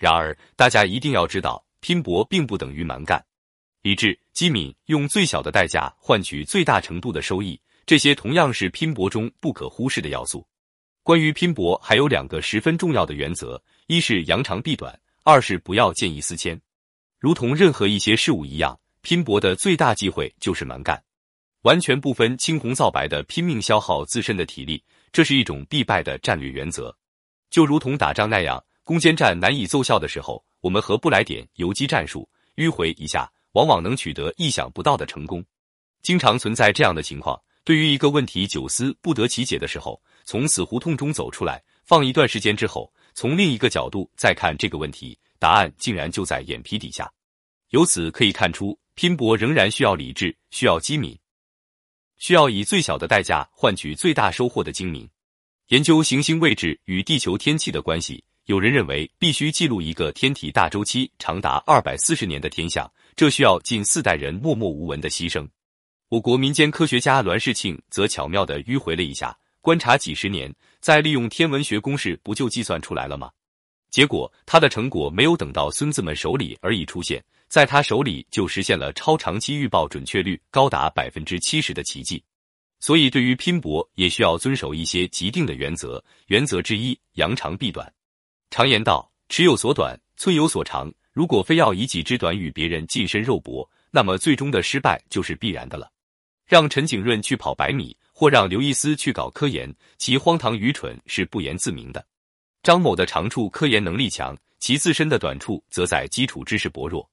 然而，大家一定要知道，拼搏并不等于蛮干。理智、机敏，用最小的代价换取最大程度的收益，这些同样是拼搏中不可忽视的要素。关于拼搏，还有两个十分重要的原则：一是扬长避短，二是不要见异思迁。如同任何一些事物一样，拼搏的最大忌讳就是蛮干，完全不分青红皂白的拼命消耗自身的体力，这是一种必败的战略原则。就如同打仗那样，攻坚战难以奏效的时候，我们何不来点游击战术，迂回一下？往往能取得意想不到的成功，经常存在这样的情况：对于一个问题久思不得其解的时候，从死胡同中走出来，放一段时间之后，从另一个角度再看这个问题，答案竟然就在眼皮底下。由此可以看出，拼搏仍然需要理智，需要机敏，需要以最小的代价换取最大收获的精明。研究行星位置与地球天气的关系。有人认为必须记录一个天体大周期长达二百四十年的天象，这需要近四代人默默无闻的牺牲。我国民间科学家栾世庆则巧妙地迂回了一下，观察几十年，再利用天文学公式，不就计算出来了吗？结果他的成果没有等到孙子们手里而已出现，在他手里就实现了超长期预报准确率高达百分之七十的奇迹。所以，对于拼搏，也需要遵守一些既定的原则。原则之一：扬长避短。常言道：“尺有所短，寸有所长。”如果非要以己之短与别人近身肉搏，那么最终的失败就是必然的了。让陈景润去跑百米，或让刘易斯去搞科研，其荒唐愚蠢是不言自明的。张某的长处科研能力强，其自身的短处则在基础知识薄弱。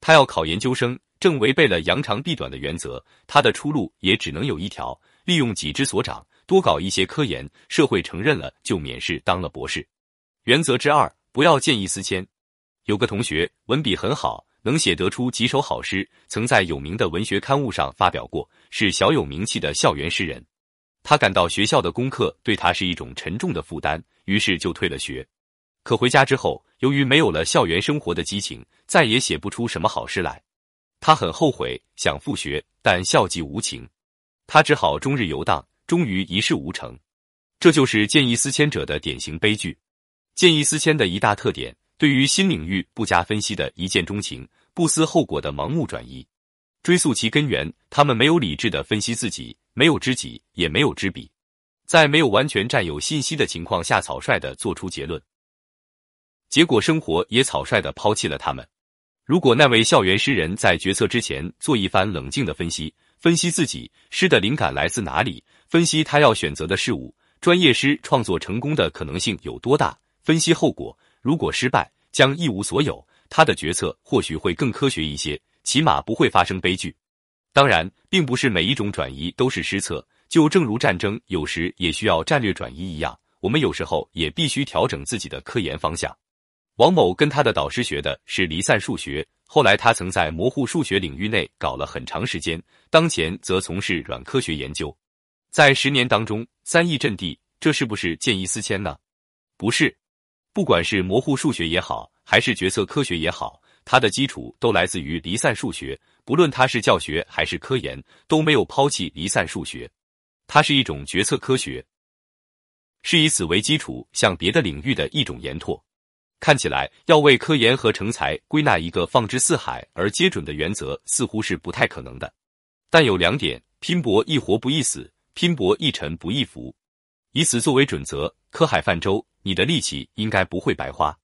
他要考研究生，正违背了扬长避短的原则，他的出路也只能有一条：利用己之所长，多搞一些科研，社会承认了就免试当了博士。原则之二，不要见异思迁。有个同学文笔很好，能写得出几首好诗，曾在有名的文学刊物上发表过，是小有名气的校园诗人。他感到学校的功课对他是一种沉重的负担，于是就退了学。可回家之后，由于没有了校园生活的激情，再也写不出什么好诗来。他很后悔，想复学，但校际无情，他只好终日游荡，终于一事无成。这就是见异思迁者的典型悲剧。见异思迁的一大特点，对于新领域不加分析的一见钟情，不思后果的盲目转移。追溯其根源，他们没有理智的分析自己，没有知己，也没有知彼，在没有完全占有信息的情况下，草率的做出结论，结果生活也草率的抛弃了他们。如果那位校园诗人在决策之前做一番冷静的分析，分析自己诗的灵感来自哪里，分析他要选择的事物，专业诗创作成功的可能性有多大。分析后果，如果失败将一无所有，他的决策或许会更科学一些，起码不会发生悲剧。当然，并不是每一种转移都是失策，就正如战争有时也需要战略转移一样，我们有时候也必须调整自己的科研方向。王某跟他的导师学的是离散数学，后来他曾在模糊数学领域内搞了很长时间，当前则从事软科学研究。在十年当中，三亿阵地，这是不是见异思迁呢？不是。不管是模糊数学也好，还是决策科学也好，它的基础都来自于离散数学。不论它是教学还是科研，都没有抛弃离散数学。它是一种决策科学，是以此为基础向别的领域的一种延拓。看起来要为科研和成才归纳一个放之四海而皆准的原则，似乎是不太可能的。但有两点：拼搏易活不易死，拼搏易沉不易浮。以此作为准则，科海泛舟。你的力气应该不会白花。